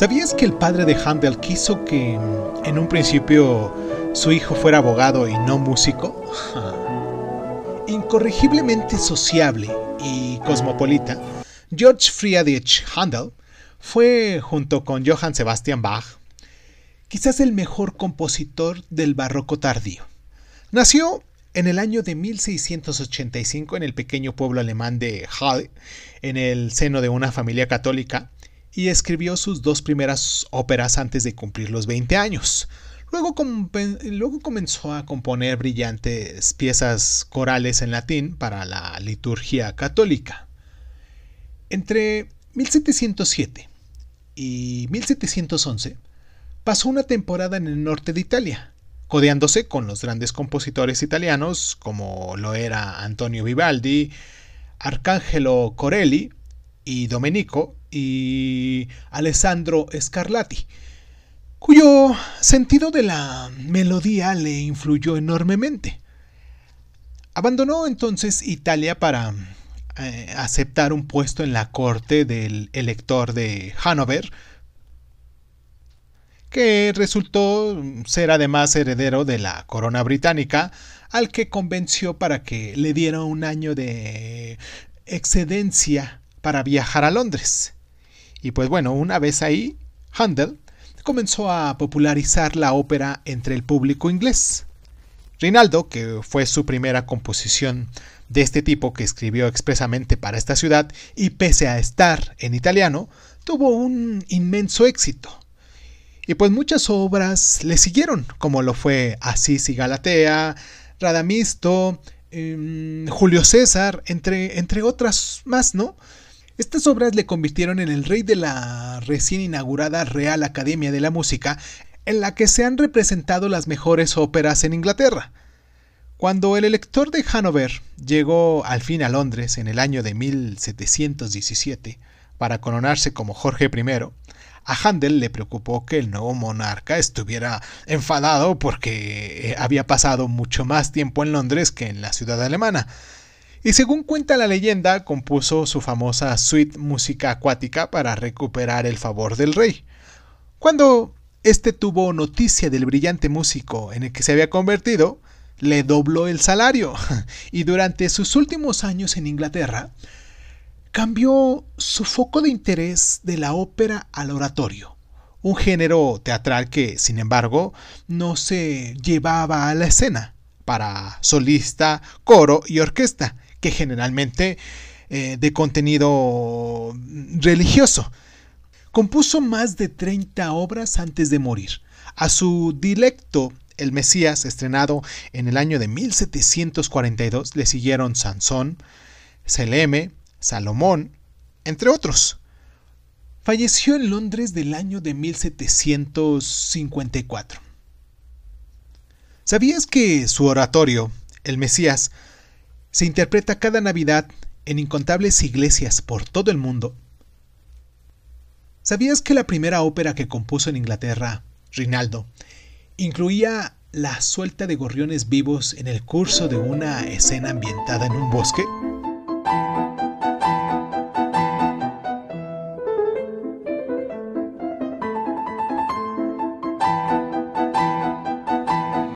¿Sabías que el padre de Handel quiso que en un principio su hijo fuera abogado y no músico? Incorregiblemente sociable y cosmopolita, George Friedrich Handel fue, junto con Johann Sebastian Bach, quizás el mejor compositor del barroco tardío. Nació en el año de 1685 en el pequeño pueblo alemán de Halle, en el seno de una familia católica, y escribió sus dos primeras óperas antes de cumplir los 20 años. Luego, comenzó a componer brillantes piezas corales en latín para la liturgia católica. Entre 1707 y 1711 pasó una temporada en el norte de Italia, codeándose con los grandes compositores italianos como lo era Antonio Vivaldi, Arcangelo Corelli y Domenico y Alessandro Scarlatti, cuyo sentido de la melodía le influyó enormemente. Abandonó entonces Italia para eh, aceptar un puesto en la corte del elector de Hanover, que resultó ser además heredero de la corona británica, al que convenció para que le diera un año de excedencia para viajar a Londres. Y pues bueno, una vez ahí, Handel comenzó a popularizar la ópera entre el público inglés. Rinaldo, que fue su primera composición de este tipo que escribió expresamente para esta ciudad y pese a estar en italiano, tuvo un inmenso éxito. Y pues muchas obras le siguieron, como lo fue Asís y Galatea, Radamisto, em, Julio César, entre, entre otras más, ¿no? Estas obras le convirtieron en el rey de la recién inaugurada Real Academia de la Música, en la que se han representado las mejores óperas en Inglaterra. Cuando el elector de Hanover llegó al fin a Londres en el año de 1717 para coronarse como Jorge I, a Handel le preocupó que el nuevo monarca estuviera enfadado porque había pasado mucho más tiempo en Londres que en la ciudad alemana. Y según cuenta la leyenda, compuso su famosa suite música acuática para recuperar el favor del rey. Cuando éste tuvo noticia del brillante músico en el que se había convertido, le dobló el salario y durante sus últimos años en Inglaterra cambió su foco de interés de la ópera al oratorio, un género teatral que, sin embargo, no se llevaba a la escena para solista, coro y orquesta, que generalmente eh, de contenido religioso. Compuso más de 30 obras antes de morir. A su dilecto el Mesías, estrenado en el año de 1742, le siguieron Sansón, Seleme, Salomón, entre otros. Falleció en Londres del año de 1754. ¿Sabías que su oratorio, El Mesías, se interpreta cada Navidad en incontables iglesias por todo el mundo? ¿Sabías que la primera ópera que compuso en Inglaterra, Rinaldo, incluía la suelta de gorriones vivos en el curso de una escena ambientada en un bosque?